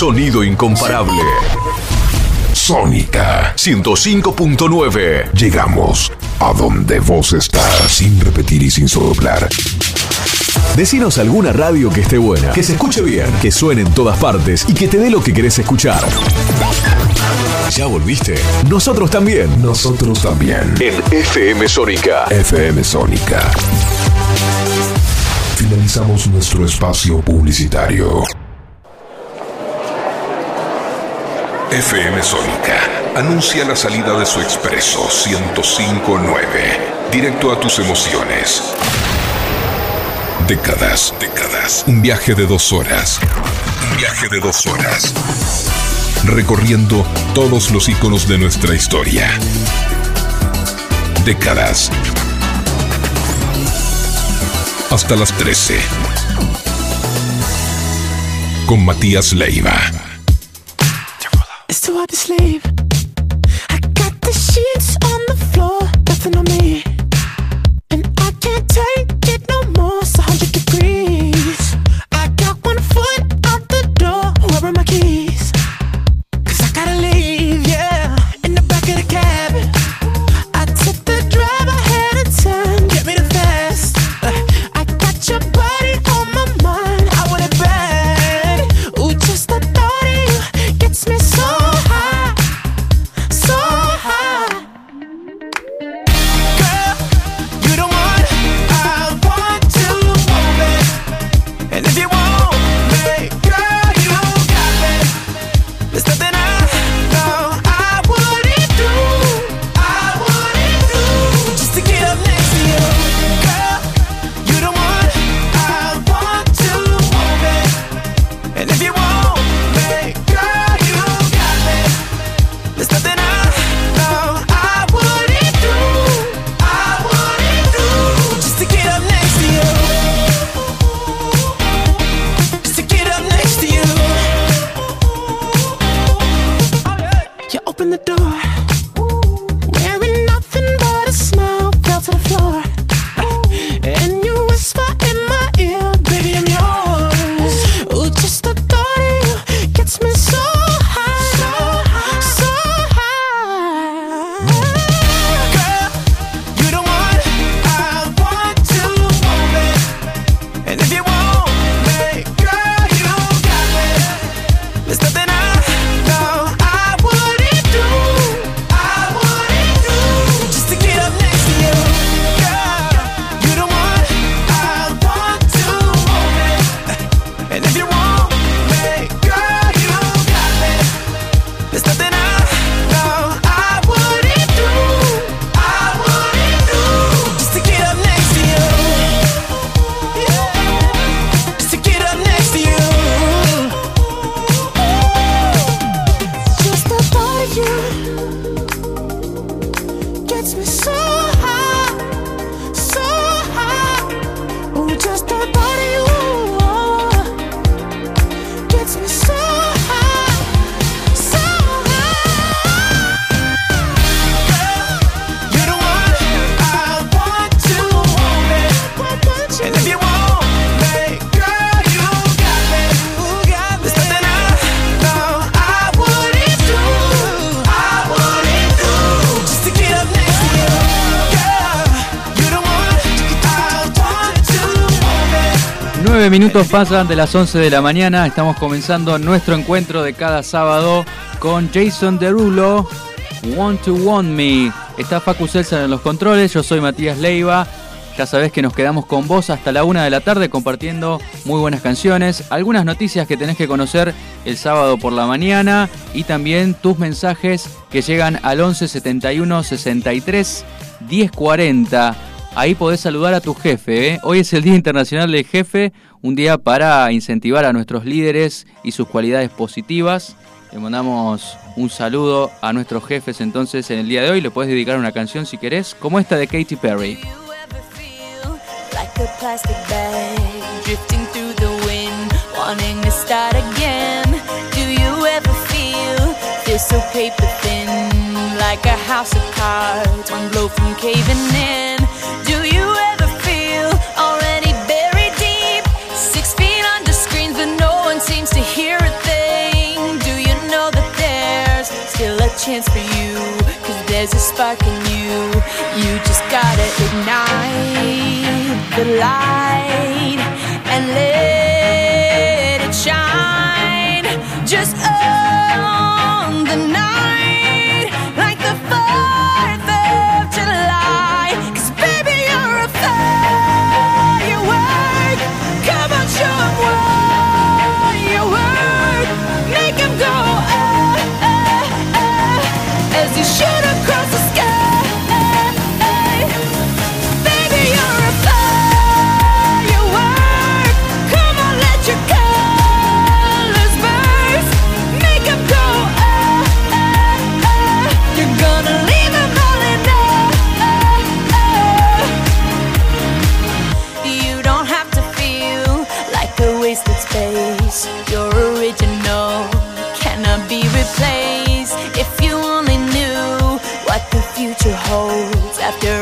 Sonido incomparable. Sónica 105.9. Llegamos a donde vos estás, sin repetir y sin soplar. Decinos alguna radio que esté buena, que se escuche bien, que suene en todas partes y que te dé lo que querés escuchar. ¿Ya volviste? Nosotros también. Nosotros también. En FM Sónica. FM Sónica. Finalizamos nuestro espacio publicitario. FM Sónica anuncia la salida de su expreso 1059, directo a tus emociones. Décadas, décadas. Un viaje de dos horas. Un viaje de dos horas. Recorriendo todos los iconos de nuestra historia. Décadas. Hasta las 13. Con Matías Leiva. Too hard to sleep. minutos pasan de las 11 de la mañana. Estamos comenzando nuestro encuentro de cada sábado con Jason Derulo. Want to Want Me. Está Facu Celsa en los controles. Yo soy Matías Leiva. Ya sabés que nos quedamos con vos hasta la una de la tarde compartiendo muy buenas canciones, algunas noticias que tenés que conocer el sábado por la mañana y también tus mensajes que llegan al 11 71 63 1040. Ahí podés saludar a tu jefe. ¿eh? Hoy es el Día Internacional del Jefe, un día para incentivar a nuestros líderes y sus cualidades positivas. Le mandamos un saludo a nuestros jefes entonces en el día de hoy. Le puedes dedicar una canción si querés, como esta de Katy Perry. like a house of cards, one blow from caving in? seems to hear a thing. Do you know that there's still a chance for you? Cause there's a spark in you. You just gotta ignite the light. holds after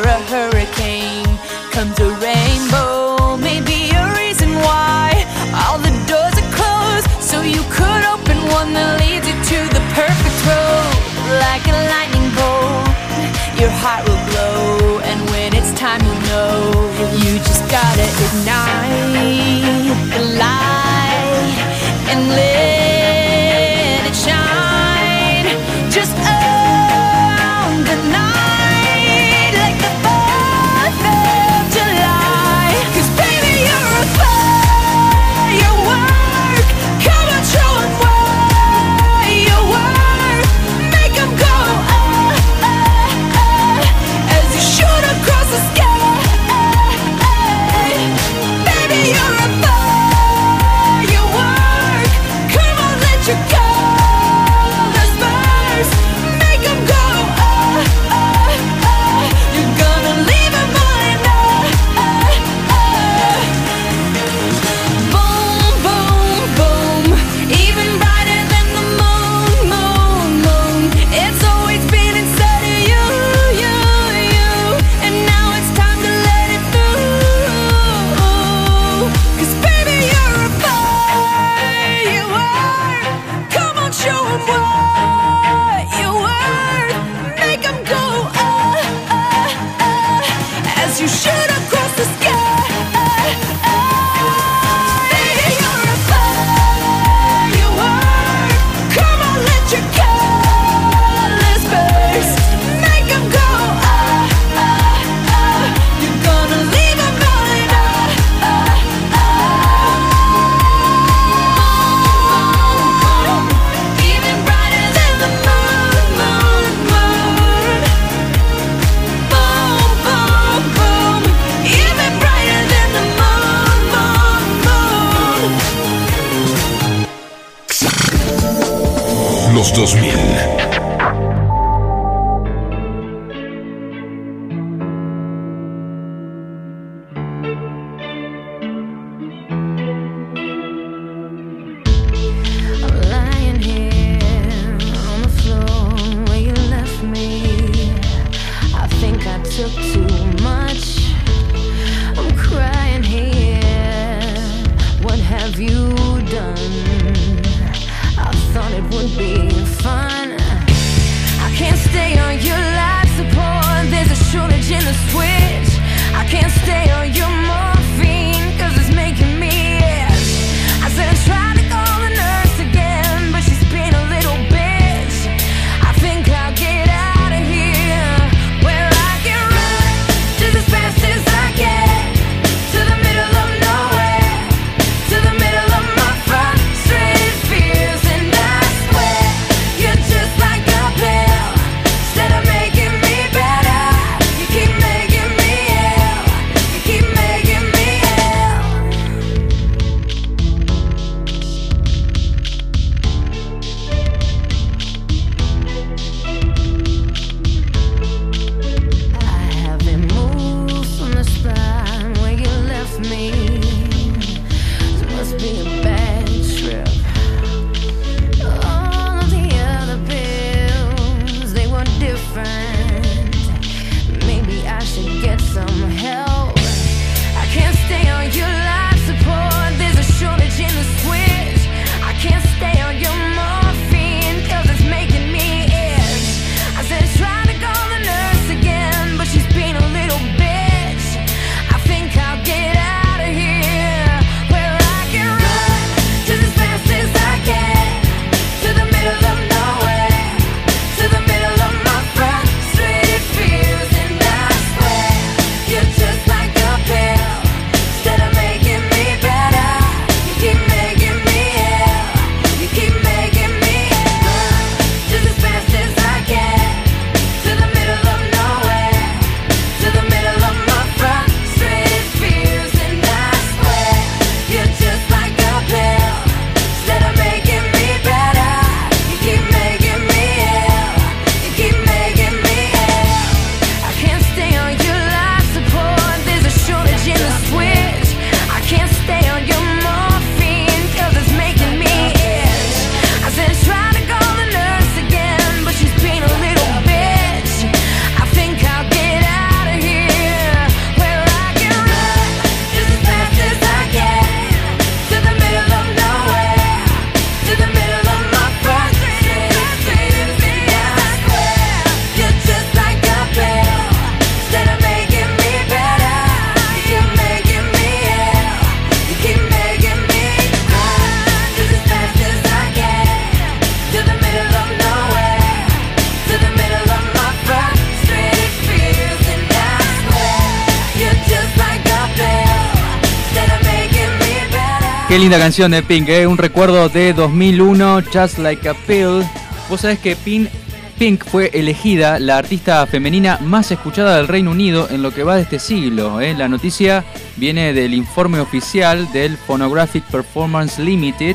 Qué linda canción de Pink, ¿eh? un recuerdo de 2001, Just Like a Pill. Vos sabés que Pink, Pink fue elegida la artista femenina más escuchada del Reino Unido en lo que va de este siglo. ¿eh? La noticia viene del informe oficial del Phonographic Performance Limited.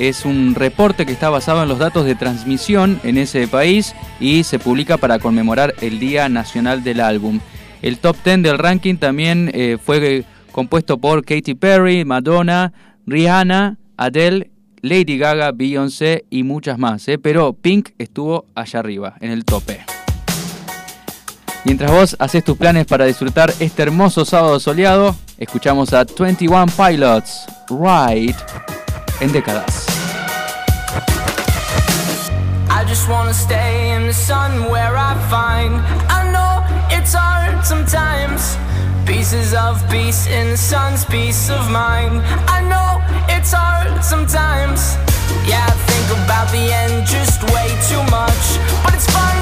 Es un reporte que está basado en los datos de transmisión en ese país y se publica para conmemorar el Día Nacional del Álbum. El top 10 del ranking también eh, fue compuesto por Katy Perry, Madonna, Rihanna, Adele, Lady Gaga, Beyoncé y muchas más. ¿eh? Pero Pink estuvo allá arriba, en el tope. Mientras vos haces tus planes para disfrutar este hermoso sábado soleado, escuchamos a 21 Pilots, Ride, en décadas. I just wanna stay in the sun where I find. I know it's hard sometimes. Pieces of peace in the sun's peace of mind. I know it's hard sometimes. Yeah, I think about the end just way too much. But it's fun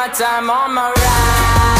My time on my ride.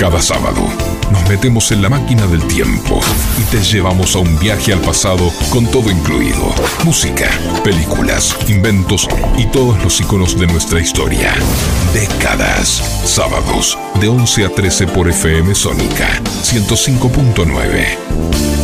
Cada sábado nos metemos en la máquina del tiempo y te llevamos a un viaje al pasado con todo incluido. Música, películas, inventos y todos los iconos de nuestra historia. Décadas. Sábados de 11 a 13 por FM Sónica 105.9.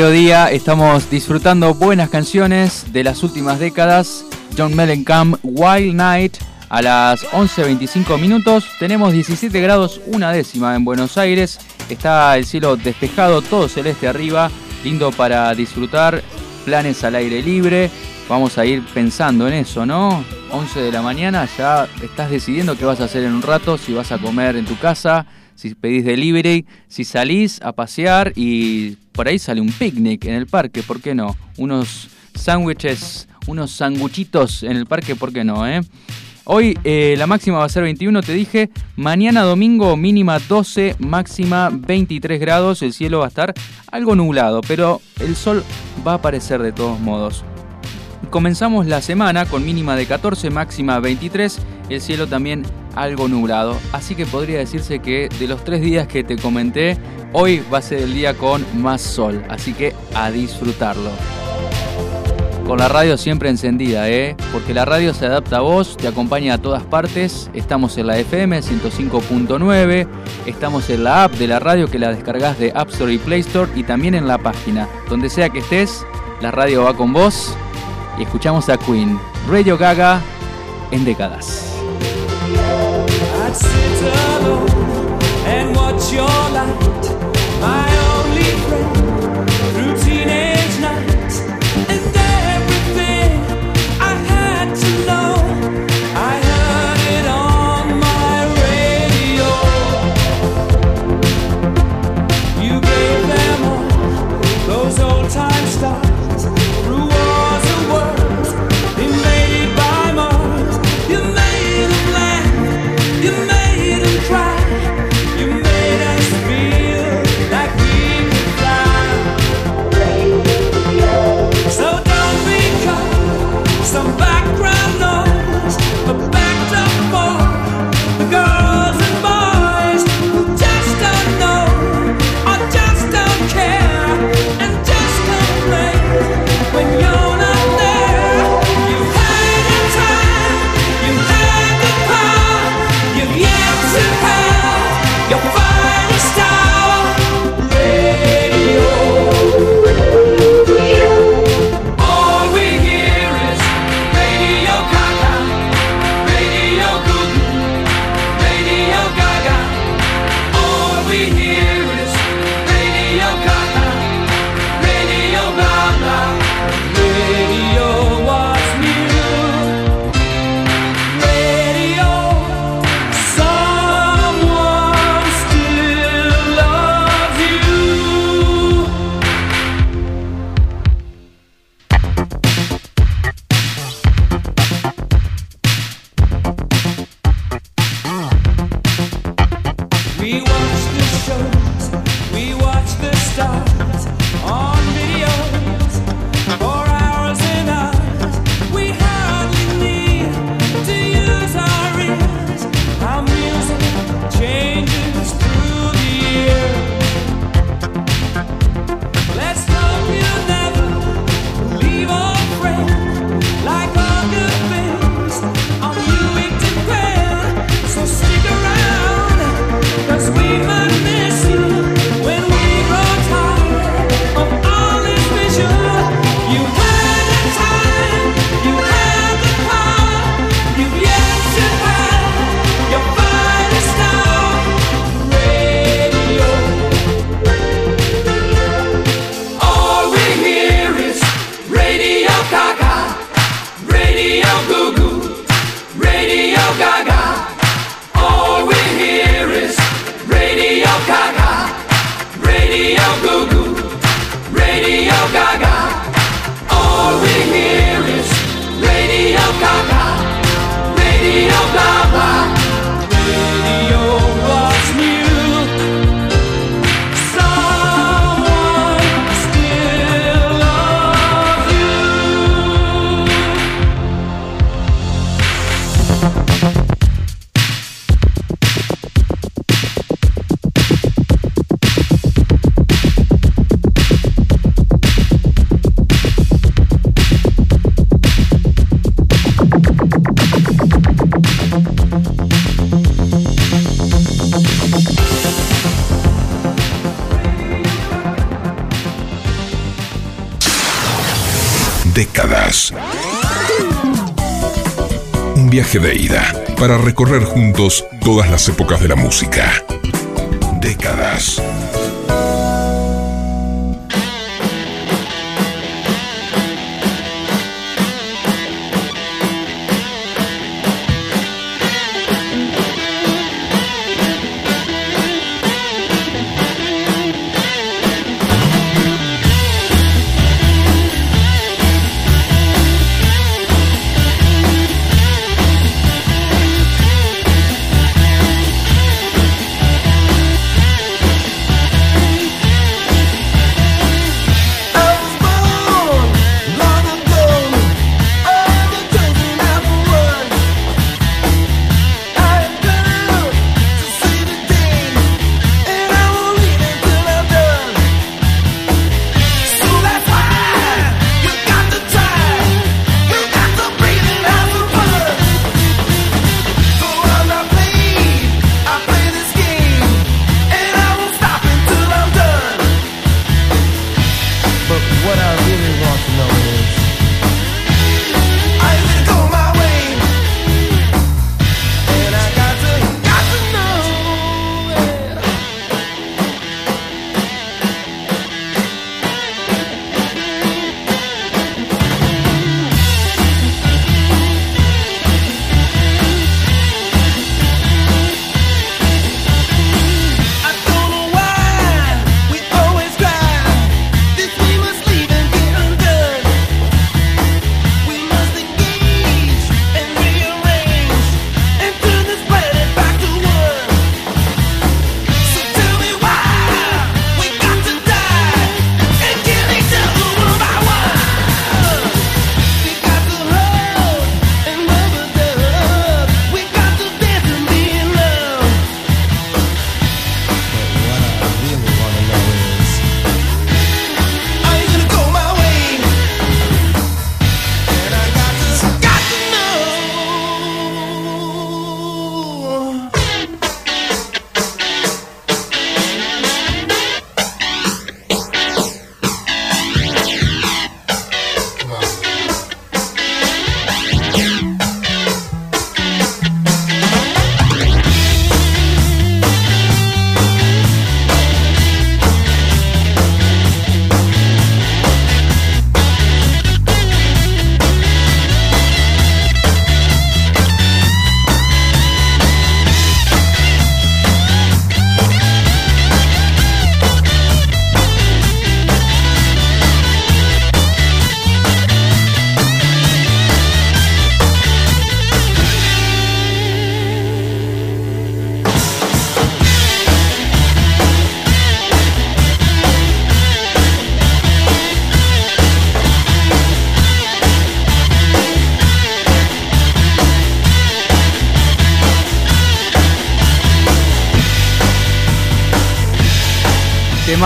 mediodía estamos disfrutando buenas canciones de las últimas décadas. John Mellencamp, Wild Night, a las 11.25 minutos. Tenemos 17 grados, una décima en Buenos Aires. Está el cielo despejado, todo celeste arriba. Lindo para disfrutar. Planes al aire libre. Vamos a ir pensando en eso, ¿no? 11 de la mañana, ya estás decidiendo qué vas a hacer en un rato, si vas a comer en tu casa, si pedís delivery, si salís a pasear y por ahí sale un picnic en el parque, ¿por qué no? Unos sándwiches, unos sanguchitos en el parque, ¿por qué no? Eh? Hoy eh, la máxima va a ser 21, te dije. Mañana domingo mínima 12, máxima 23 grados. El cielo va a estar algo nublado, pero el sol va a aparecer de todos modos. Comenzamos la semana con mínima de 14, máxima 23, el cielo también algo nublado. Así que podría decirse que de los tres días que te comenté, hoy va a ser el día con más sol. Así que a disfrutarlo. Con la radio siempre encendida, ¿eh? Porque la radio se adapta a vos, te acompaña a todas partes. Estamos en la FM 105.9, estamos en la app de la radio que la descargas de App Store y Play Store y también en la página. Donde sea que estés, la radio va con vos y escuchamos a Queen, Radio Gaga en décadas. I'd sit alone and watch your light, my only de ida para recorrer juntos todas las épocas de la música. Décadas.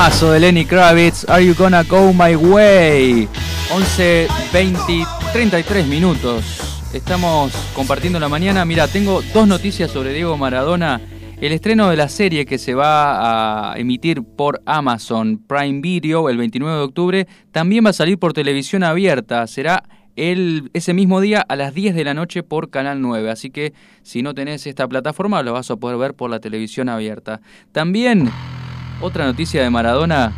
Temazo de Lenny Kravitz, Are You Gonna Go My Way? 11, 20, 33 minutos. Estamos compartiendo la mañana. Mira, tengo dos noticias sobre Diego Maradona. El estreno de la serie que se va a emitir por Amazon Prime Video el 29 de octubre también va a salir por televisión abierta. Será el, ese mismo día a las 10 de la noche por Canal 9. Así que si no tenés esta plataforma lo vas a poder ver por la televisión abierta. También otra noticia de Maradona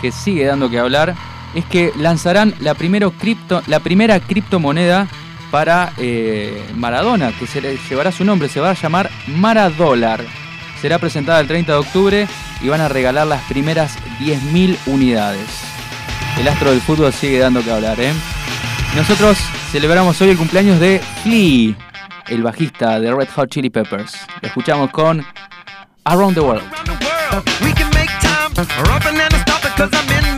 que sigue dando que hablar es que lanzarán la, cripto, la primera criptomoneda para eh, Maradona, que se le llevará su nombre, se va a llamar Maradólar. Será presentada el 30 de octubre y van a regalar las primeras 10.000 unidades. El astro del fútbol sigue dando que hablar, ¿eh? Nosotros celebramos hoy el cumpleaños de Flea, el bajista de Red Hot Chili Peppers. Lo escuchamos con Around the World. We can make time, or up and then stop it, cause I'm in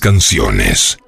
canciones.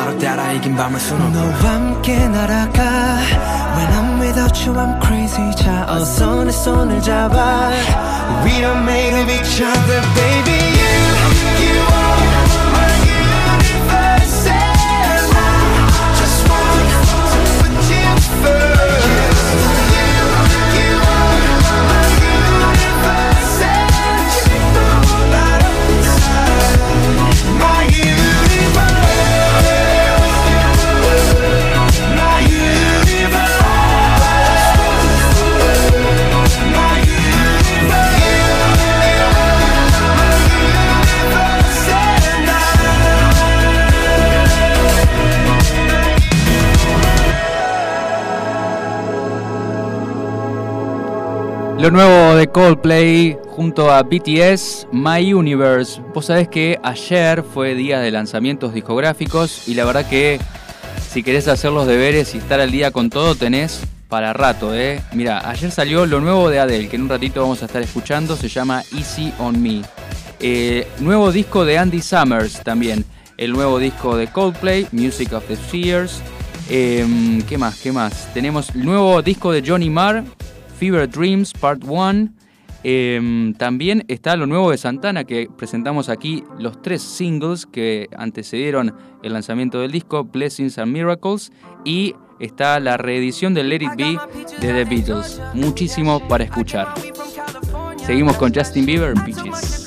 너로 따라 이긴 밤을 수놓 Lo nuevo de Coldplay junto a BTS, My Universe. Vos sabés que ayer fue día de lanzamientos discográficos y la verdad que si querés hacer los deberes y estar al día con todo tenés para rato, ¿eh? Mira, ayer salió lo nuevo de Adele, que en un ratito vamos a estar escuchando, se llama Easy on Me. Eh, nuevo disco de Andy Summers también. El nuevo disco de Coldplay, Music of the Spheres. Em, ¿Qué más? ¿Qué más? Tenemos el nuevo disco de Johnny Marr, Fever Dreams Part 1. Em, también está lo nuevo de Santana, que presentamos aquí los tres singles que antecedieron el lanzamiento del disco, Blessings and Miracles. Y está la reedición de Let It Be de The Beatles. Muchísimo para escuchar. Seguimos con Justin Bieber, Peaches.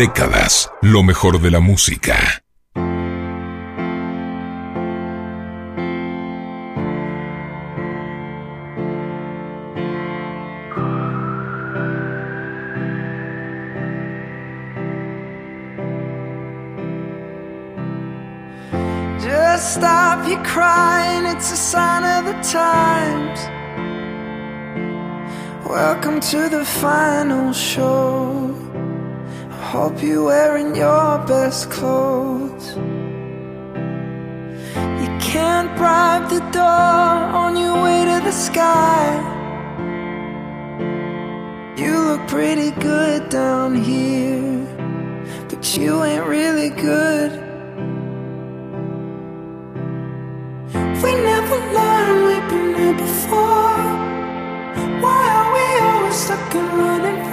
Décadas, lo mejor de la música. Stop your crying, it's a sign of the times. Welcome to the final show. Hope you're wearing your best clothes. You can't bribe the door on your way to the sky. You look pretty good down here, but you ain't really good. We never learned we've been here before. Why are we always stuck and running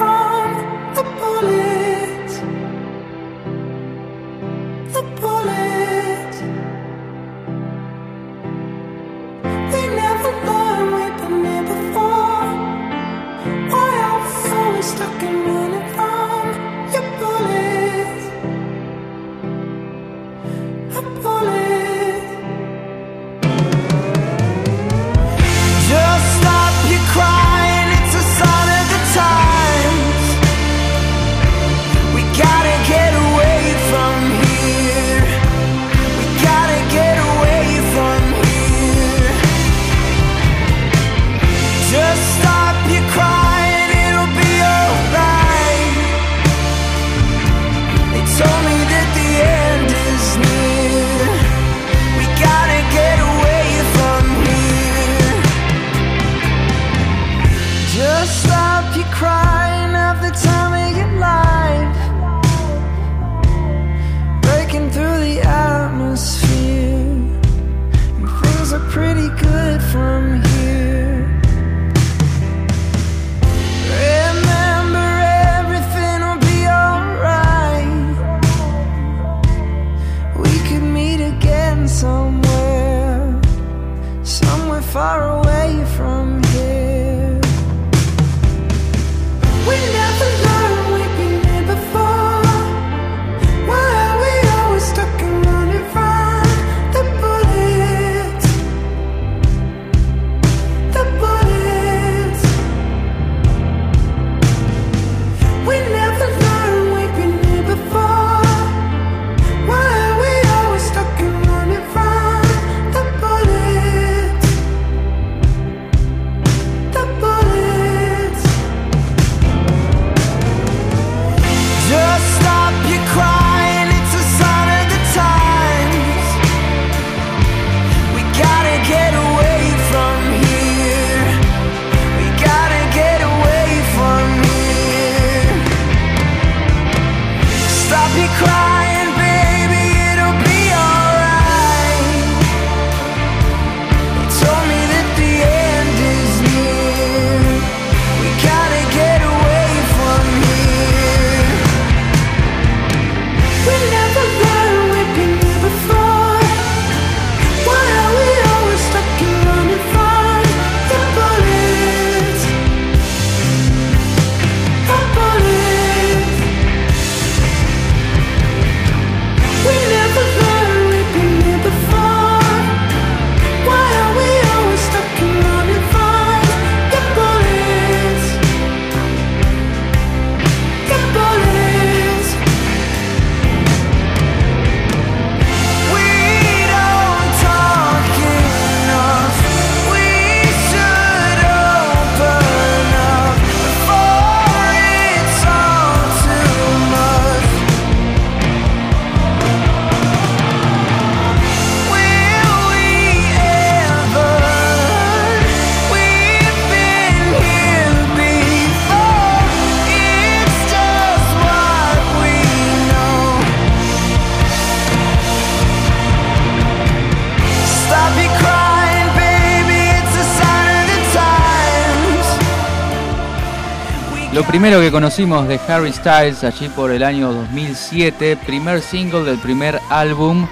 primero que conocimos de Harry Styles allí por el año 2007, primer single del primer álbum,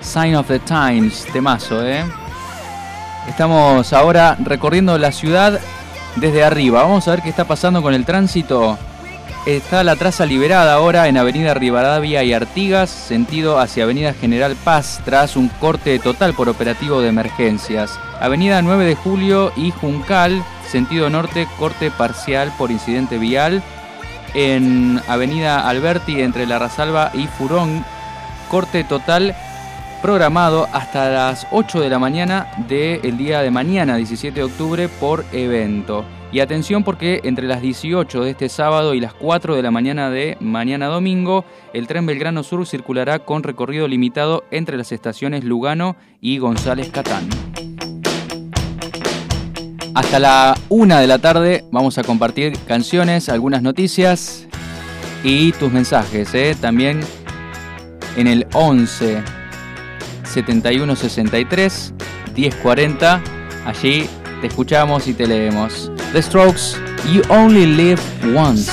Sign of the Times, temazo, ¿eh? Estamos ahora recorriendo la ciudad desde arriba. Vamos a ver qué está pasando con el tránsito. Está la traza liberada ahora en Avenida Rivadavia y Artigas, sentido hacia Avenida General Paz, tras un corte total por operativo de emergencias. Avenida 9 de Julio y Juncal, sentido norte, corte parcial por incidente vial. En Avenida Alberti, entre La Rasalva y Furón, corte total programado hasta las 8 de la mañana del día de mañana, 17 de octubre, por evento. Y atención porque entre las 18 de este sábado y las 4 de la mañana de mañana domingo, el tren Belgrano Sur circulará con recorrido limitado entre las estaciones Lugano y González Catán. Hasta la 1 de la tarde vamos a compartir canciones, algunas noticias y tus mensajes. ¿eh? También en el 11 71 63 10 40. Allí te escuchamos y te leemos. The Strokes, You Only Live Once.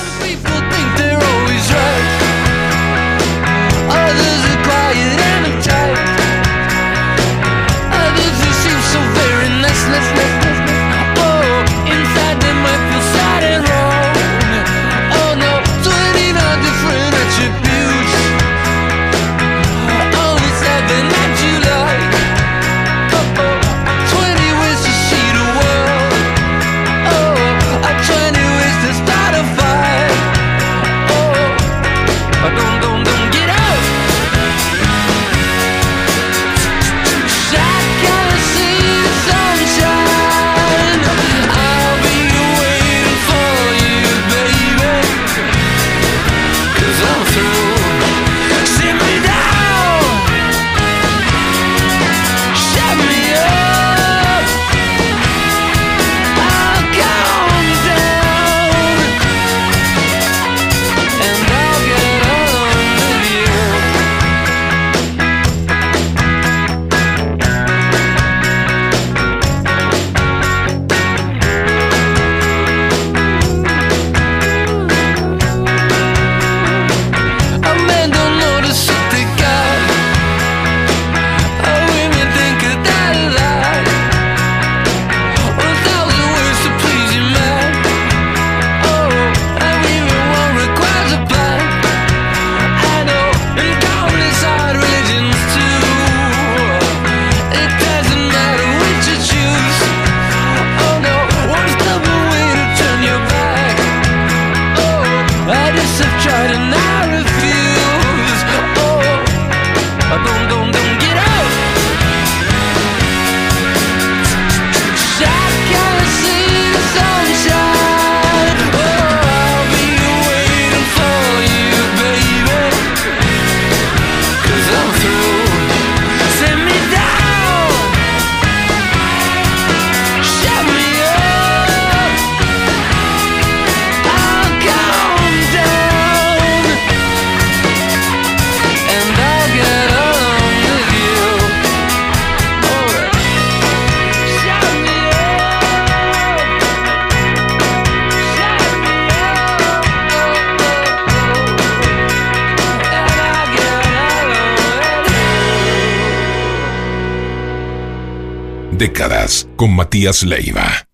Matías Leiva.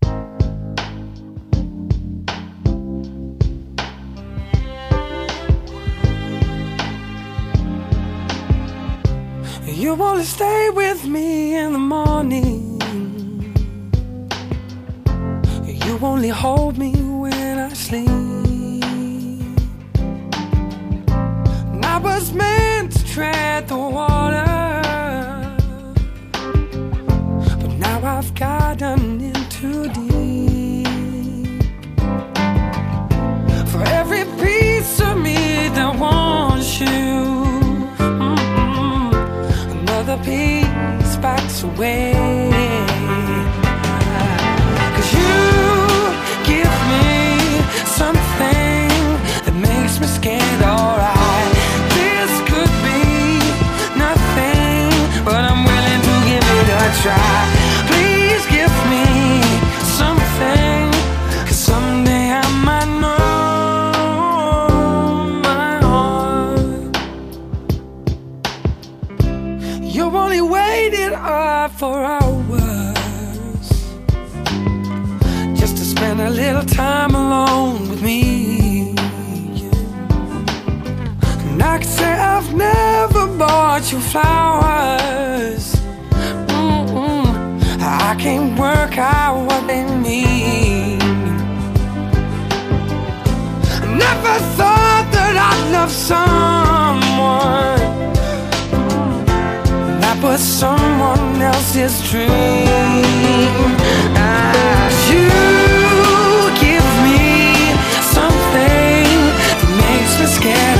I'd someone that was someone else's dream. Ah, you give me something that makes me scared.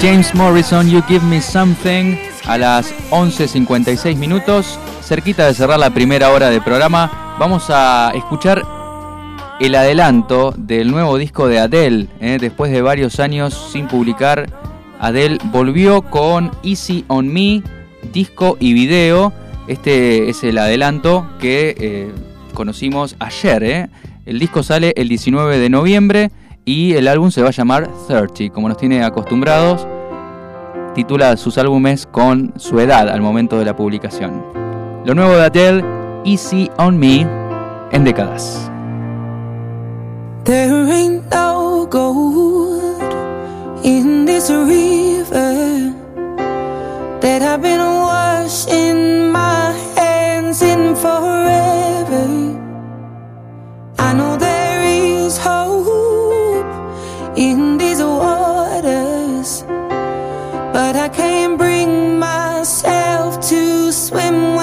James Morrison, You Give Me Something, a las 11.56 minutos, cerquita de cerrar la primera hora de programa, vamos a escuchar el adelanto del nuevo disco de Adele. ¿eh? Después de varios años sin publicar, Adele volvió con Easy on Me, disco y video. Este es el adelanto que eh, conocimos ayer. ¿eh? El disco sale el 19 de noviembre y el álbum se va a llamar 30, como nos tiene acostumbrados. Titula sus álbumes con su edad al momento de la publicación. Lo nuevo de Adele, Easy on Me, en décadas. There ain't no gold in this river that I've been washing my hands in forever. I know there can't bring myself to swim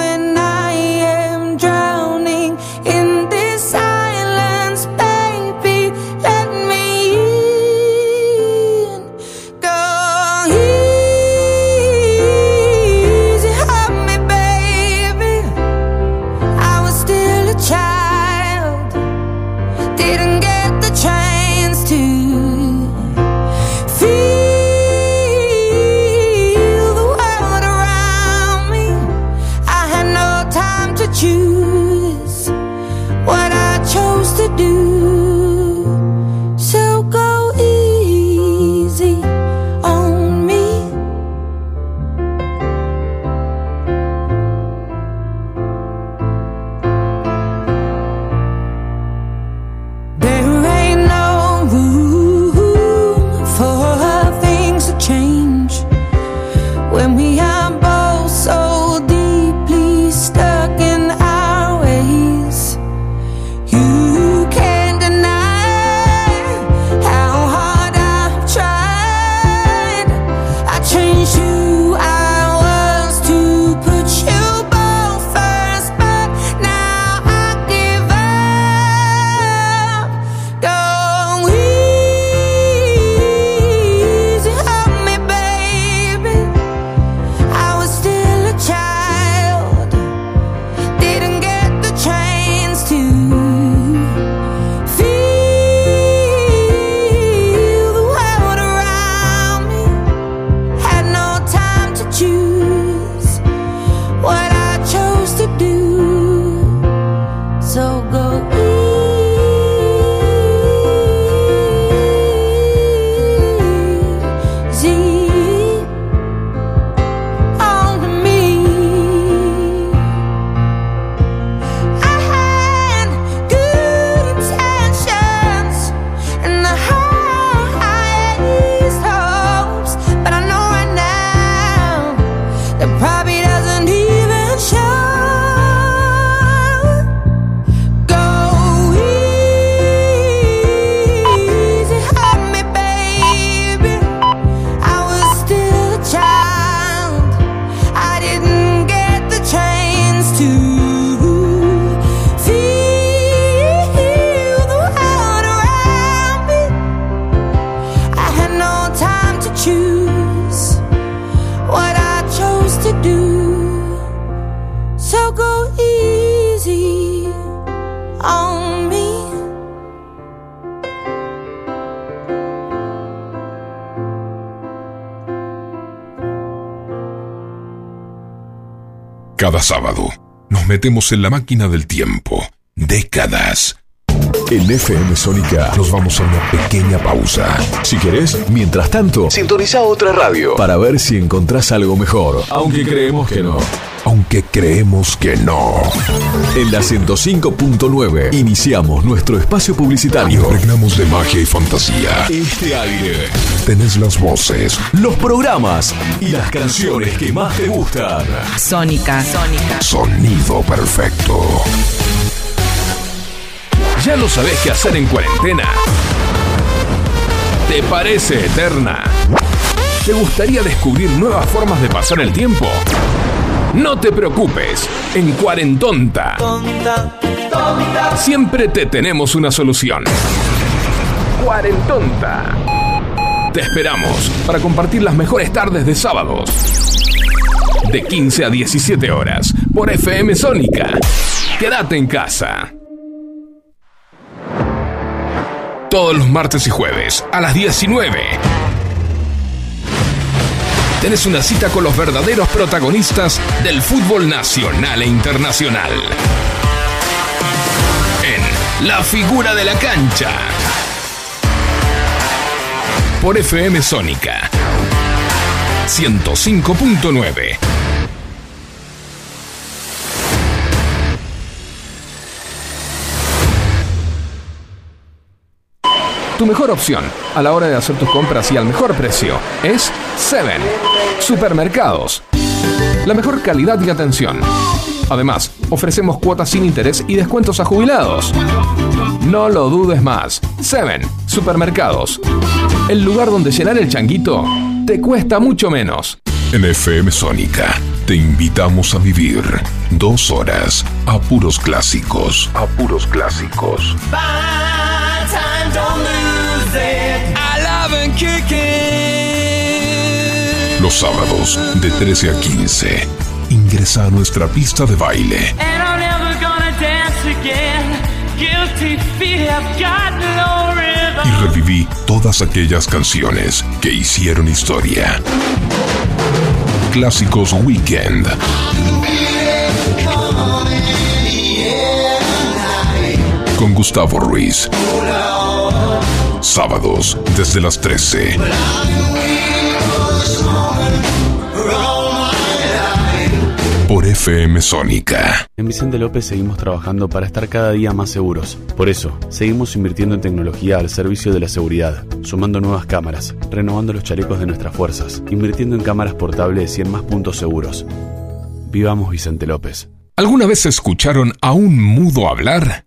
Cada sábado nos metemos en la máquina del tiempo. Décadas. En FM Sónica nos vamos a una pequeña pausa. Si querés, mientras tanto, sintoniza otra radio para ver si encontrás algo mejor. Aunque creemos que no. Aunque creemos que no. En la 105.9 iniciamos nuestro espacio publicitario. Impregnamos de magia y fantasía. Este aire. Tenés las voces, Los programas y las canciones que más te gustan. Sónica. Sónica. sonido perfecto. ¿Ya no sabés qué hacer en cuarentena? ¿Te parece eterna? ¿Te gustaría descubrir nuevas formas de pasar el tiempo? No te preocupes, en Cuarentonta siempre te tenemos una solución. Cuarentonta. Te esperamos para compartir las mejores tardes de sábados. De 15 a 17 horas por FM Sónica. Quédate en casa. Todos los martes y jueves a las 19. Tenés una cita con los verdaderos protagonistas del fútbol nacional e internacional. En La figura de la cancha. Por FM Sónica. 105.9. Tu mejor opción a la hora de hacer tus compras y al mejor precio es Seven Supermercados. La mejor calidad y atención. Además, ofrecemos cuotas sin interés y descuentos a jubilados. No lo dudes más. Seven Supermercados. El lugar donde llenar el changuito te cuesta mucho menos. En FM Sónica te invitamos a vivir dos horas a puros clásicos. A puros clásicos. time, Los sábados de 13 a 15. Ingresa a nuestra pista de baile y reviví todas aquellas canciones que hicieron historia. Clásicos Weekend. Con Gustavo Ruiz. Sábados desde las 13. Por FM Sónica. En Vicente López seguimos trabajando para estar cada día más seguros. Por eso, seguimos invirtiendo en tecnología al servicio de la seguridad, sumando nuevas cámaras, renovando los chalecos de nuestras fuerzas, invirtiendo en cámaras portables y en más puntos seguros. Vivamos Vicente López. ¿Alguna vez escucharon a un mudo hablar?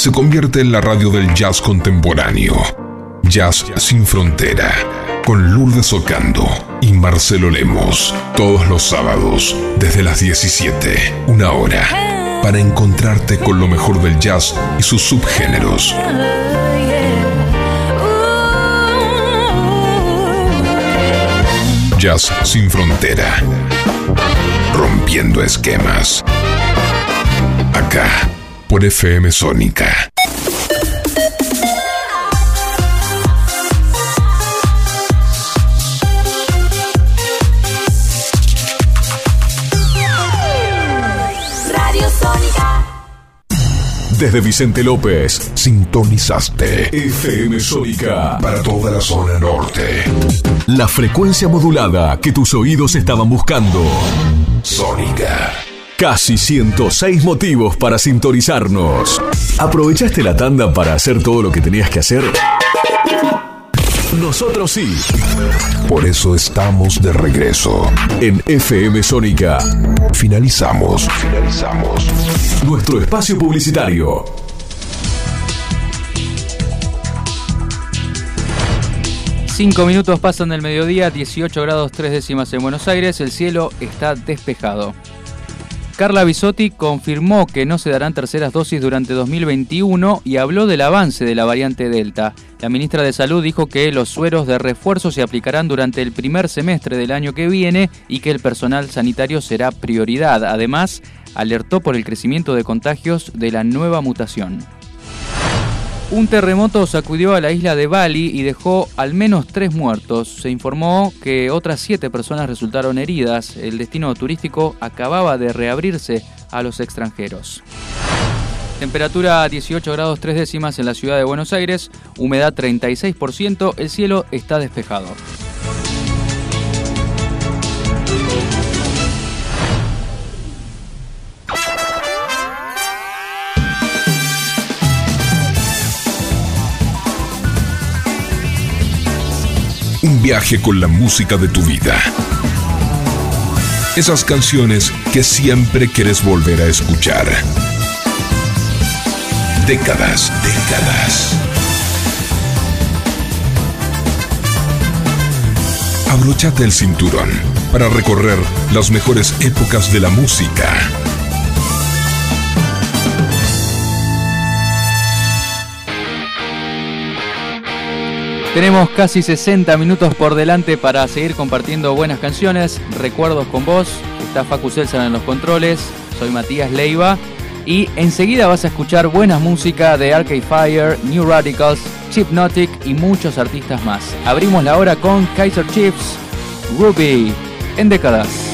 se convierte en la radio del jazz contemporáneo. Jazz sin frontera. Con Lourdes Ocando y Marcelo Lemos. Todos los sábados, desde las 17, una hora. Para encontrarte con lo mejor del jazz y sus subgéneros. Jazz sin frontera. Rompiendo esquemas. Acá, por FM Sónica. Radio Sónica. Desde Vicente López, sintonizaste FM Sónica para toda la zona norte. La frecuencia modulada que tus oídos estaban buscando. Sónica. Casi 106 motivos para sintonizarnos. ¿Aprovechaste la tanda para hacer todo lo que tenías que hacer? Nosotros sí. Por eso estamos de regreso. En FM Sónica. Finalizamos. Finalizamos. Nuestro espacio publicitario. Cinco minutos pasan del mediodía, 18 grados 3 décimas en Buenos Aires, el cielo está despejado. Carla Bisotti confirmó que no se darán terceras dosis durante 2021 y habló del avance de la variante Delta. La ministra de Salud dijo que los sueros de refuerzo se aplicarán durante el primer semestre del año que viene y que el personal sanitario será prioridad. Además, alertó por el crecimiento de contagios de la nueva mutación. Un terremoto sacudió a la isla de Bali y dejó al menos tres muertos. Se informó que otras siete personas resultaron heridas. El destino turístico acababa de reabrirse a los extranjeros. Temperatura 18 grados 3 décimas en la ciudad de Buenos Aires, humedad 36%, el cielo está despejado. Viaje con la música de tu vida. Esas canciones que siempre quieres volver a escuchar. Décadas, décadas. Abróchate el cinturón para recorrer las mejores épocas de la música. Tenemos casi 60 minutos por delante para seguir compartiendo buenas canciones, recuerdos con vos. Está Facu Selsan en los controles, soy Matías Leiva. Y enseguida vas a escuchar buena música de Arcade Fire, New Radicals, Chipnotic y muchos artistas más. Abrimos la hora con Kaiser Chiefs, Ruby, en décadas.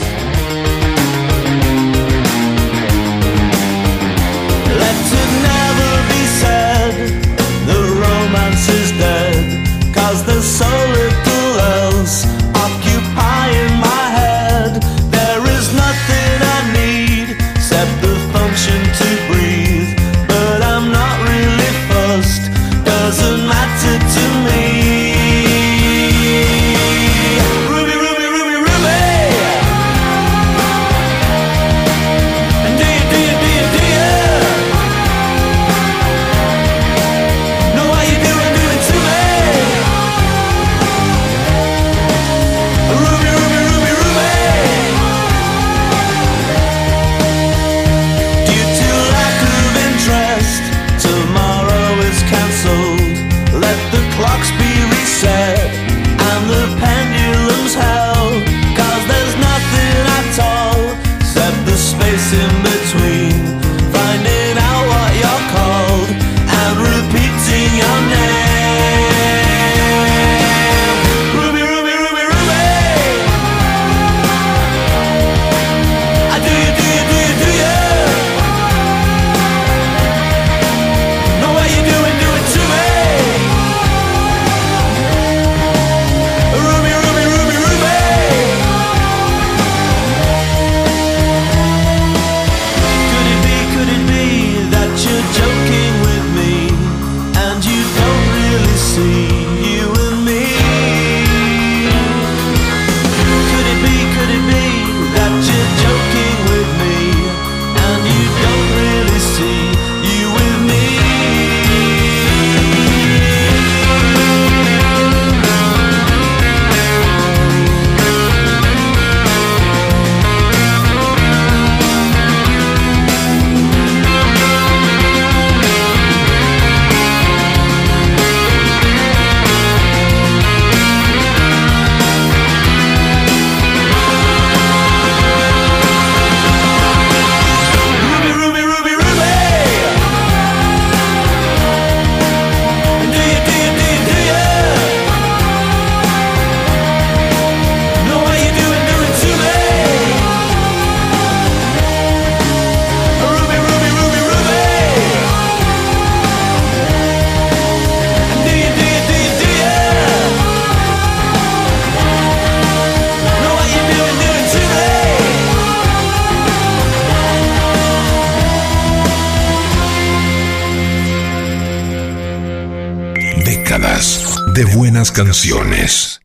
canciones.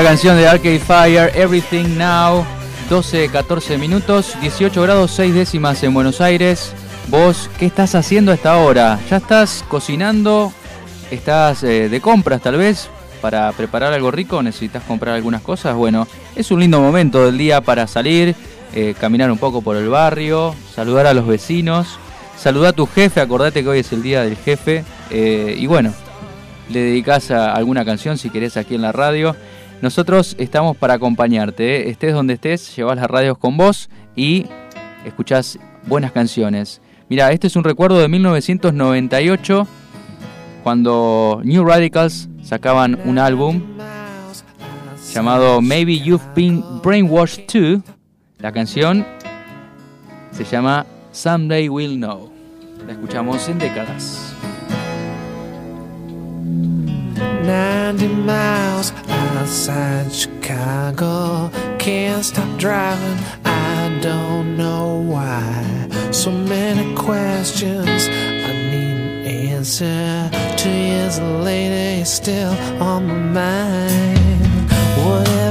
linda canción de Arcade Fire, Everything Now, 12, 14 minutos, 18 grados 6 décimas en Buenos Aires. Vos, ¿qué estás haciendo a esta hora? ¿Ya estás cocinando? ¿Estás eh, de compras tal vez? Para preparar algo rico necesitas comprar algunas cosas. Bueno, es un lindo momento del día para salir, eh, caminar un poco por el barrio, saludar a los vecinos, saludar a tu jefe, acordate que hoy es el día del jefe. Eh, y bueno, le dedicas alguna canción si querés aquí en la radio. Nosotros estamos para acompañarte. ¿eh? Estés donde estés, llevas las radios con vos y escuchás buenas canciones. Mira, este es un recuerdo de 1998, cuando New Radicals sacaban un álbum llamado Maybe You've Been Brainwashed Too. La canción se llama Someday We'll Know. La escuchamos en décadas. 90 miles outside Chicago. Can't stop driving, I don't know why. So many questions I need an answer. Two years later, it's still on my mind. Whatever.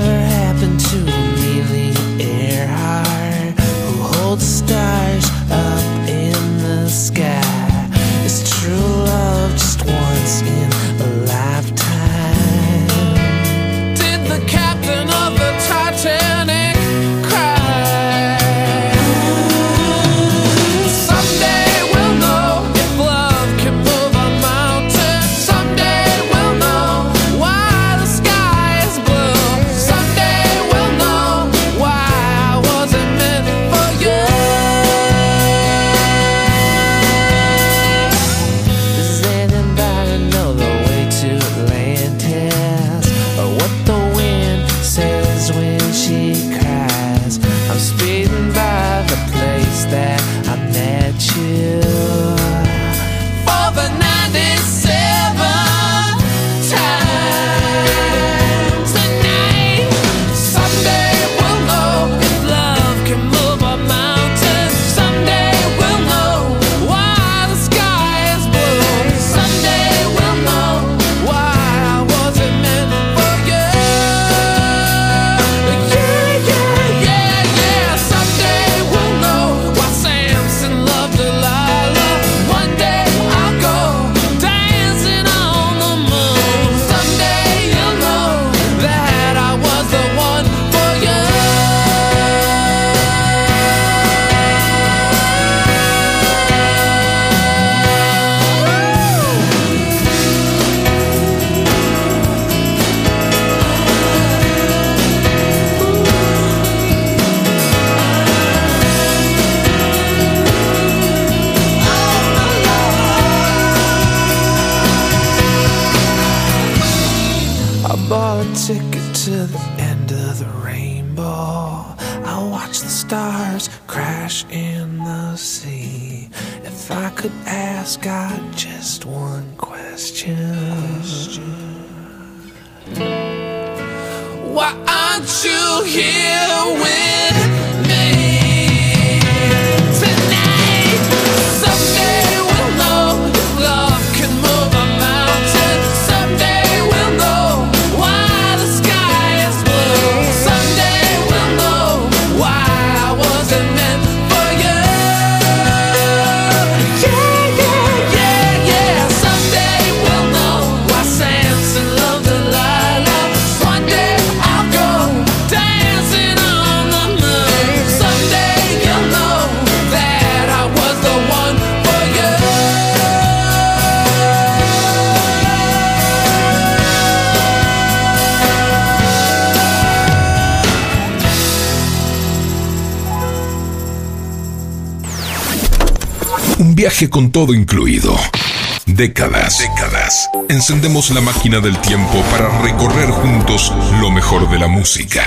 con todo incluido. Décadas. Décadas. Encendemos la máquina del tiempo para recorrer juntos lo mejor de la música.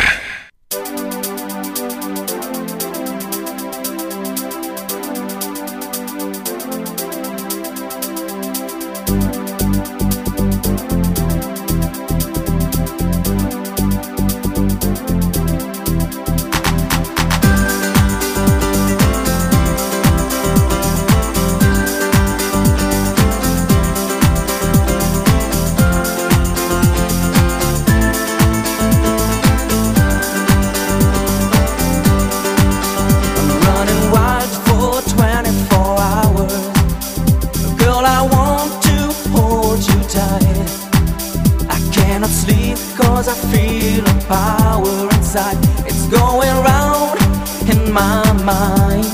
I feel a power inside. It's going round in my mind.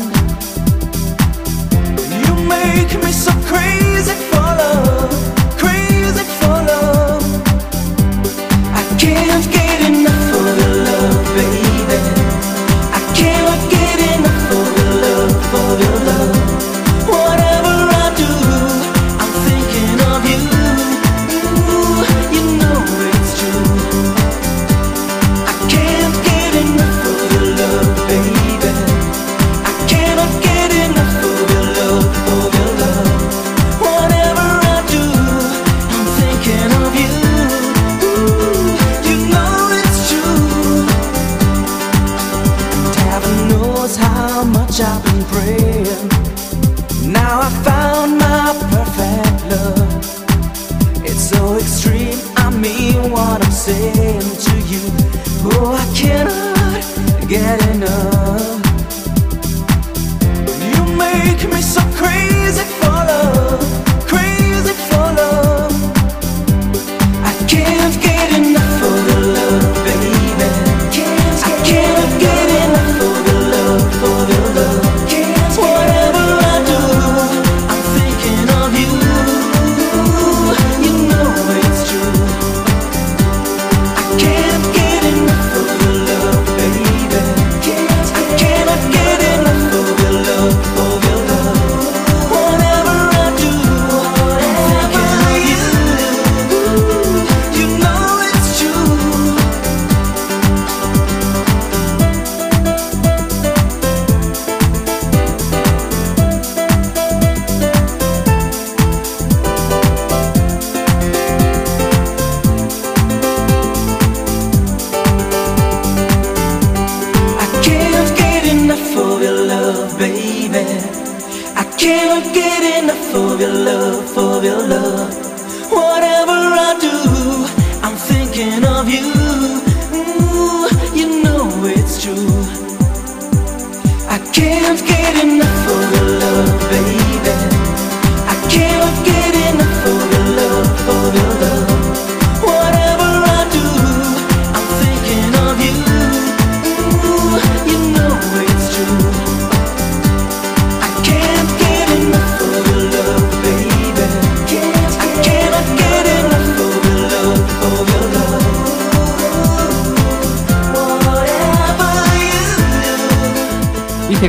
You make me so crazy.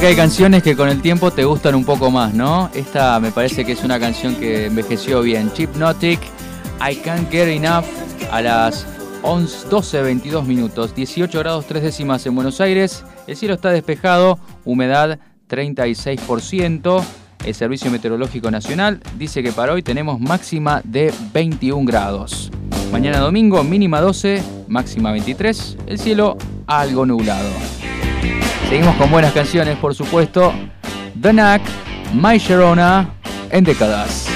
hay canciones que con el tiempo te gustan un poco más, ¿no? Esta me parece que es una canción que envejeció bien. Chipnotic, I Can't Get Enough, a las 12.22 minutos, 18 grados 3 décimas en Buenos Aires. El cielo está despejado, humedad 36%. El Servicio Meteorológico Nacional dice que para hoy tenemos máxima de 21 grados. Mañana domingo mínima 12, máxima 23. El cielo algo nublado. Seguimos con buenas canciones, por supuesto. The Knack, My Sharona, en décadas.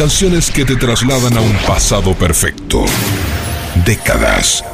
Canciones que te trasladan a un pasado perfecto. Décadas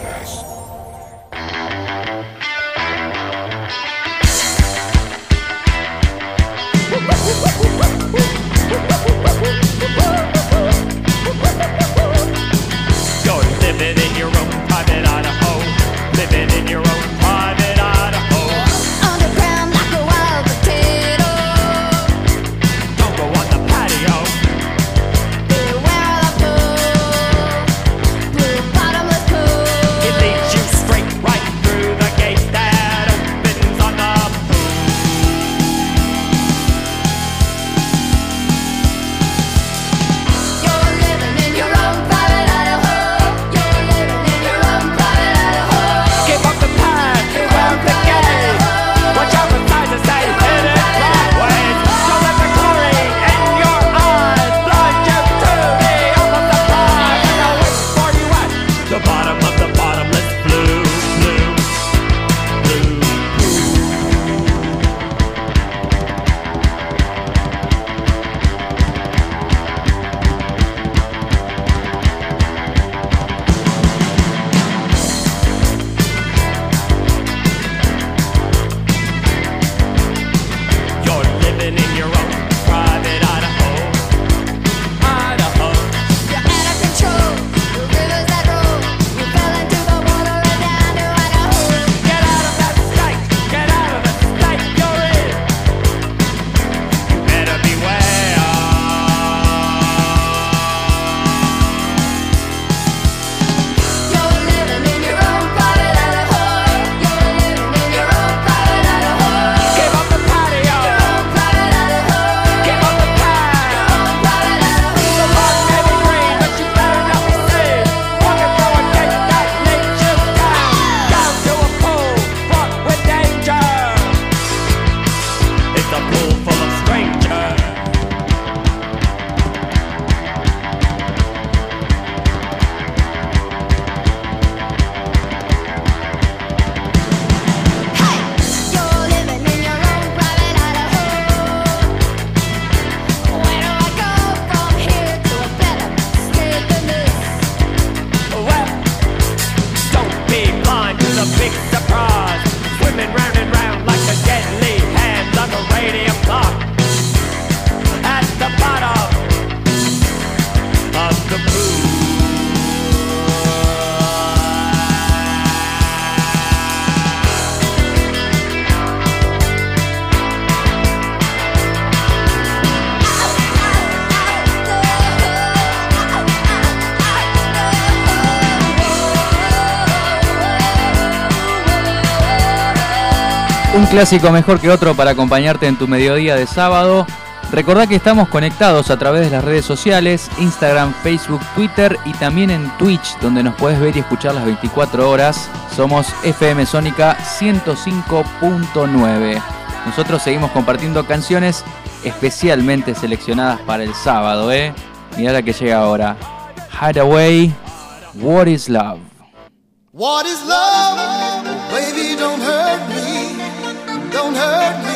clásico mejor que otro para acompañarte en tu mediodía de sábado. Recordá que estamos conectados a través de las redes sociales, Instagram, Facebook, Twitter y también en Twitch, donde nos puedes ver y escuchar las 24 horas. Somos FM Sónica 105.9. Nosotros seguimos compartiendo canciones especialmente seleccionadas para el sábado, ¿eh? Mirá la que llega ahora. Hideaway, What is Love? What is love? Baby, don't hurt. don't hurt me.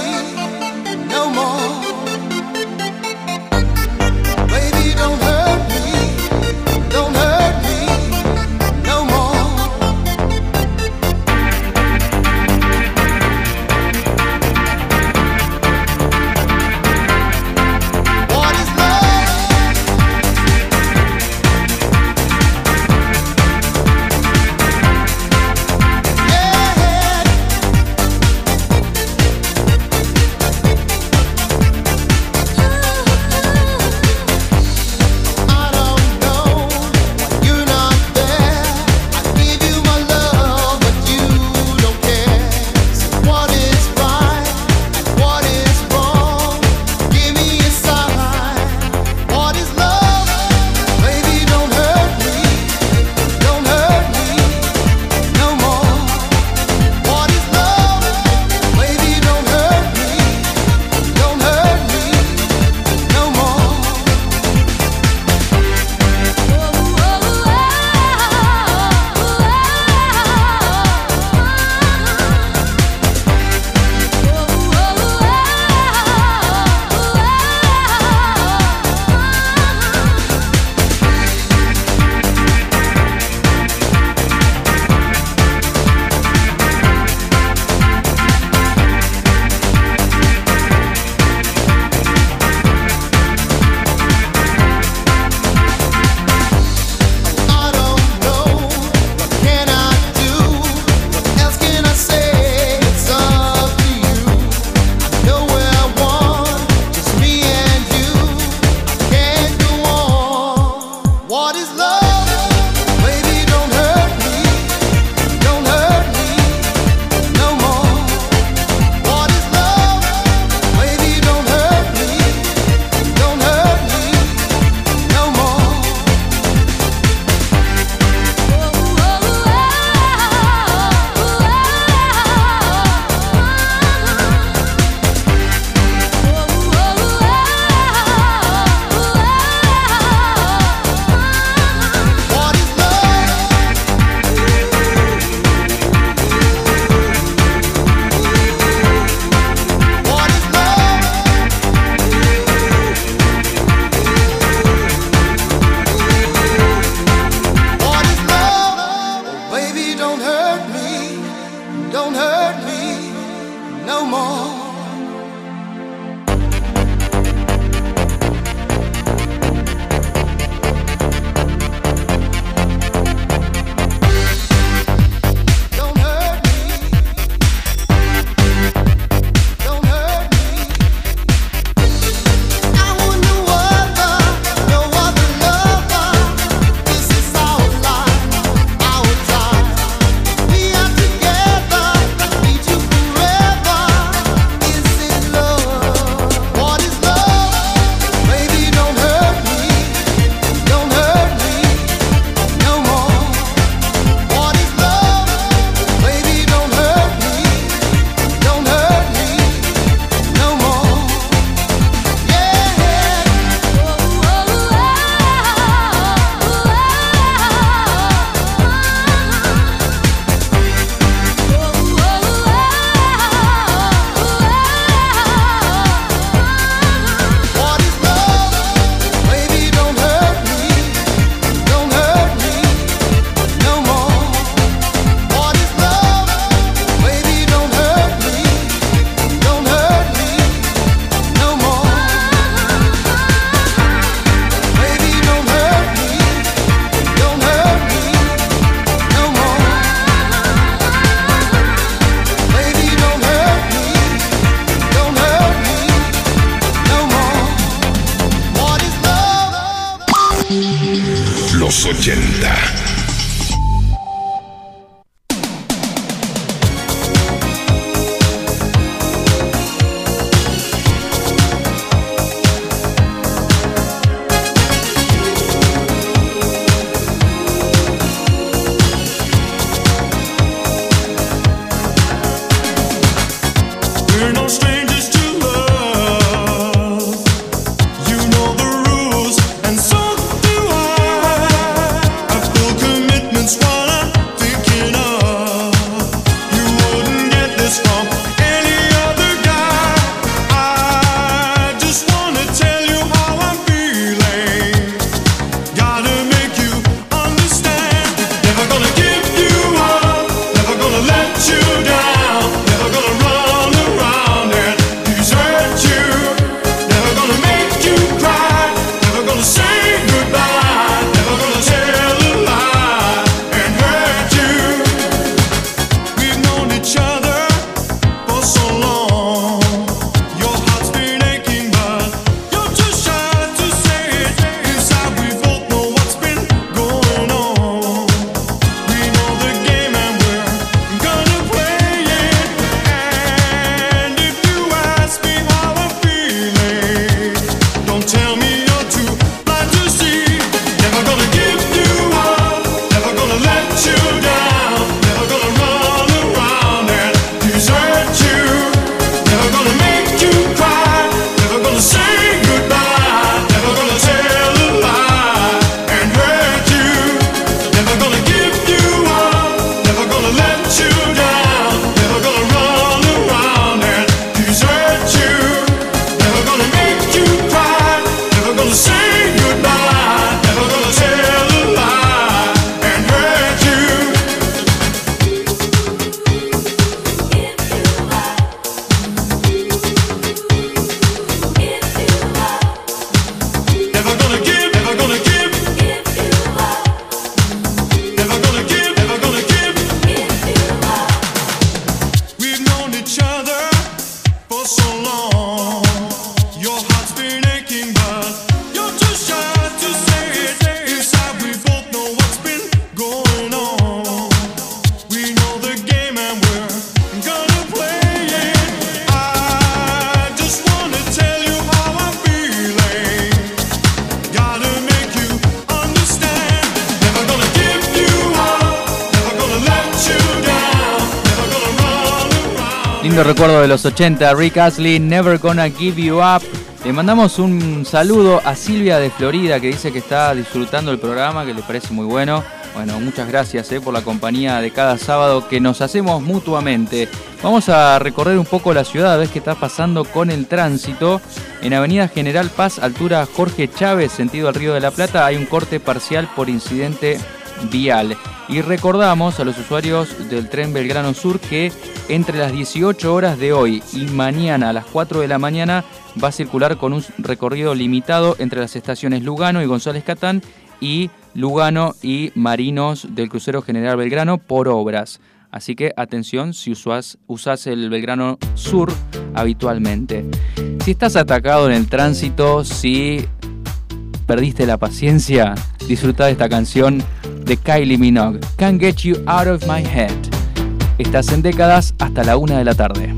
Recuerdo de los 80, Rick Astley, Never Gonna Give You Up. Le mandamos un saludo a Silvia de Florida que dice que está disfrutando el programa, que le parece muy bueno. Bueno, muchas gracias eh, por la compañía de cada sábado que nos hacemos mutuamente. Vamos a recorrer un poco la ciudad, a ver qué está pasando con el tránsito. En Avenida General Paz, altura Jorge Chávez, sentido al Río de la Plata, hay un corte parcial por incidente vial. Y recordamos a los usuarios del tren Belgrano Sur que entre las 18 horas de hoy y mañana a las 4 de la mañana va a circular con un recorrido limitado entre las estaciones Lugano y González Catán y Lugano y Marinos del crucero General Belgrano por obras. Así que atención si usás, usás el Belgrano Sur habitualmente. Si estás atacado en el tránsito, si perdiste la paciencia, disfruta de esta canción de Kylie Minogue, Can't Get You Out of My Head. Estás en décadas hasta la una de la tarde.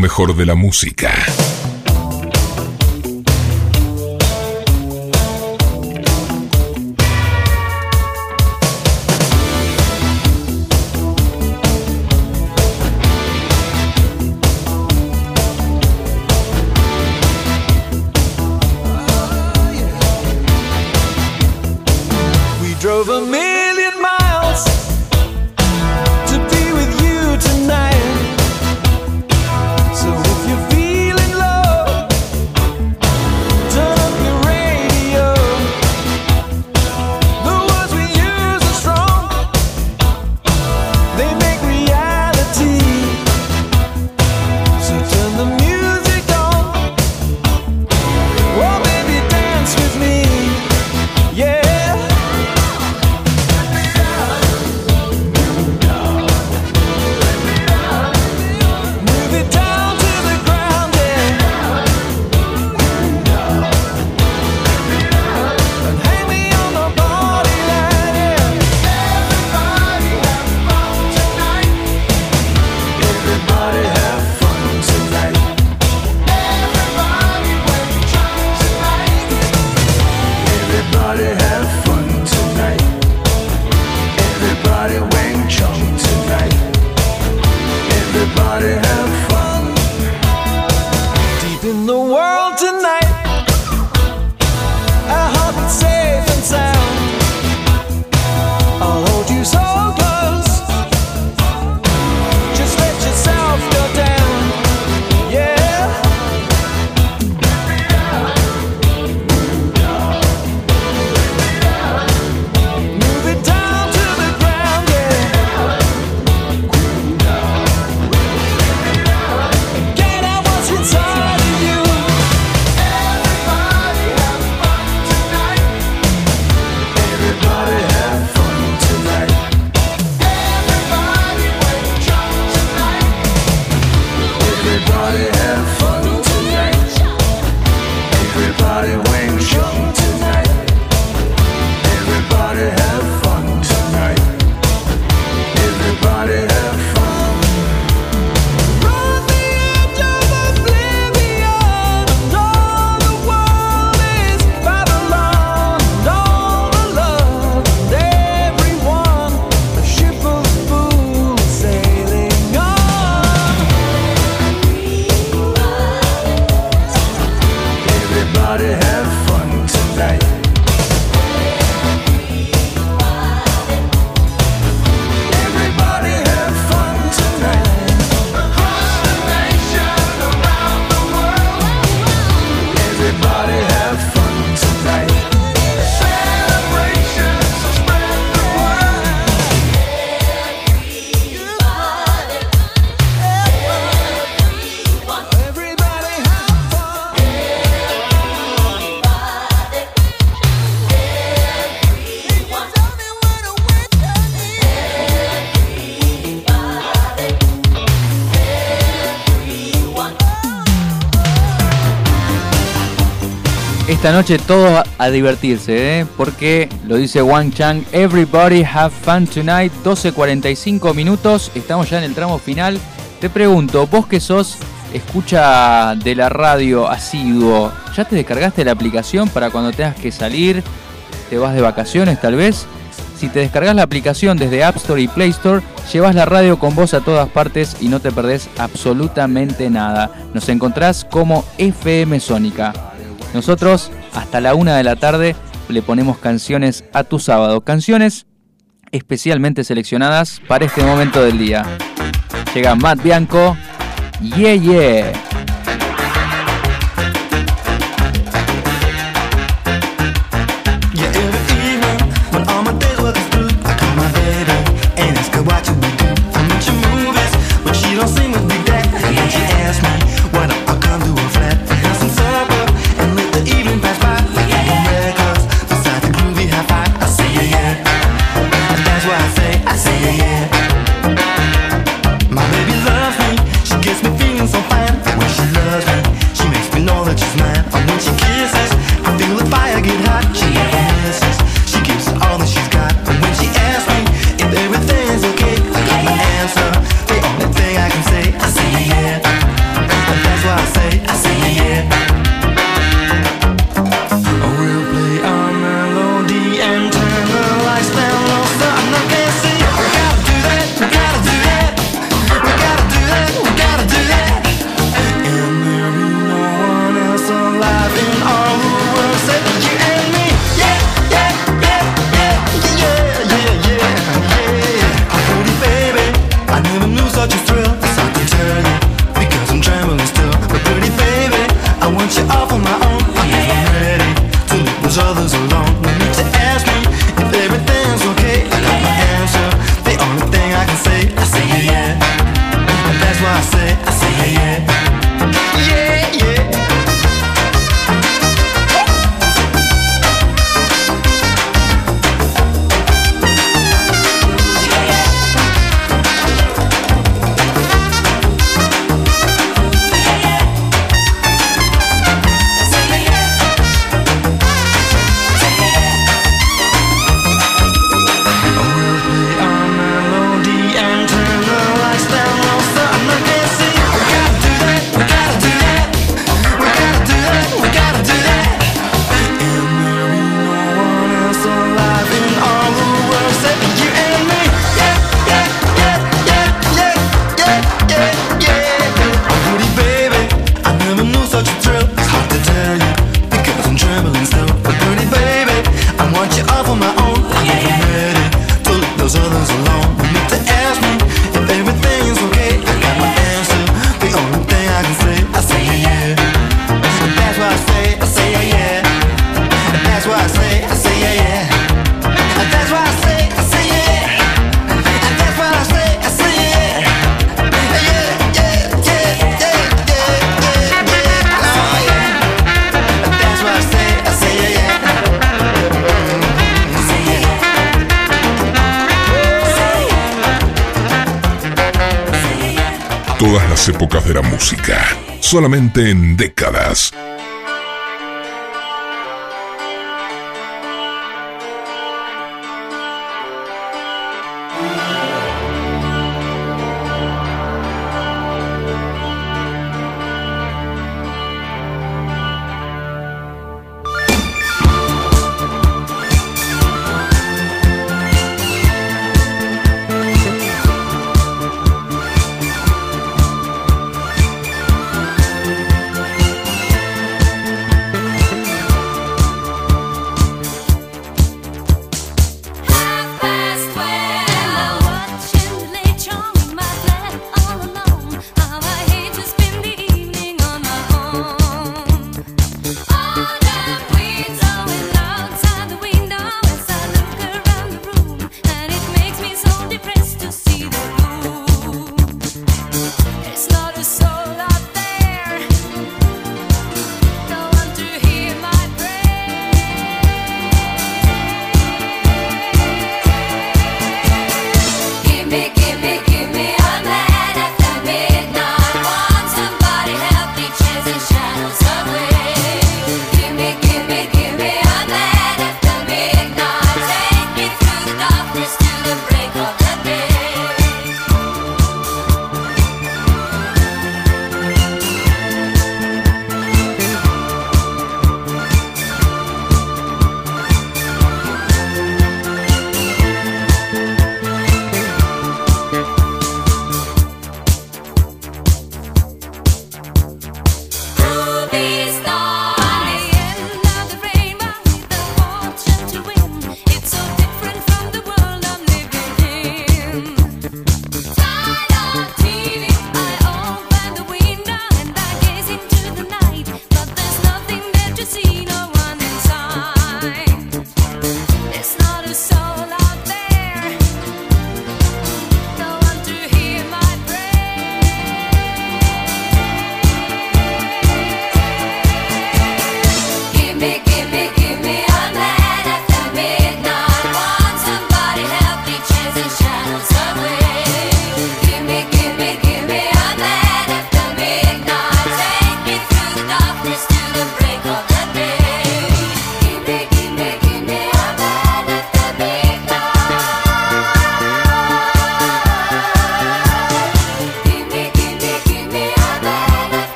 mejor de la música. noche todo a divertirse, ¿eh? porque lo dice Wang Chang, Everybody Have Fun Tonight, 12.45 minutos, estamos ya en el tramo final. Te pregunto, vos que sos escucha de la radio asiduo, ¿ya te descargaste la aplicación para cuando tengas que salir? ¿Te vas de vacaciones tal vez? Si te descargas la aplicación desde App Store y Play Store, llevas la radio con vos a todas partes y no te perdés absolutamente nada. Nos encontrás como FM Sónica. Nosotros hasta la una de la tarde le ponemos canciones a tu sábado. Canciones especialmente seleccionadas para este momento del día. Llega Matt Bianco. Yeah, yeah. Solamente en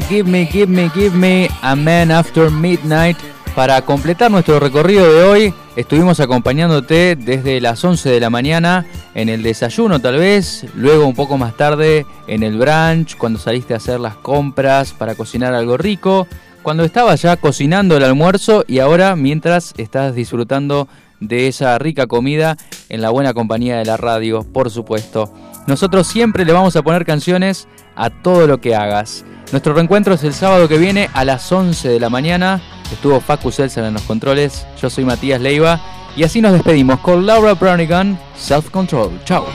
Give Me, Give Me, Give Me, A Man After Midnight. Para completar nuestro recorrido de hoy, estuvimos acompañándote desde las 11 de la mañana en el desayuno tal vez, luego un poco más tarde en el brunch, cuando saliste a hacer las compras para cocinar algo rico, cuando estabas ya cocinando el almuerzo y ahora mientras estás disfrutando de esa rica comida en la buena compañía de la radio, por supuesto. Nosotros siempre le vamos a poner canciones a todo lo que hagas. Nuestro reencuentro es el sábado que viene a las 11 de la mañana. Estuvo Facu Seltzer en los controles. Yo soy Matías Leiva. Y así nos despedimos con Laura Branigan, Self Control. Chao.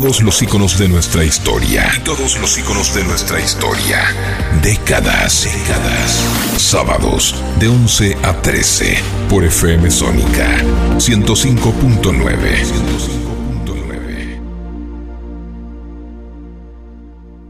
todos los iconos de nuestra historia. Y todos los iconos de nuestra historia. Décadas, décadas. Sábados de 11 a 13 por FM Sónica 105.9.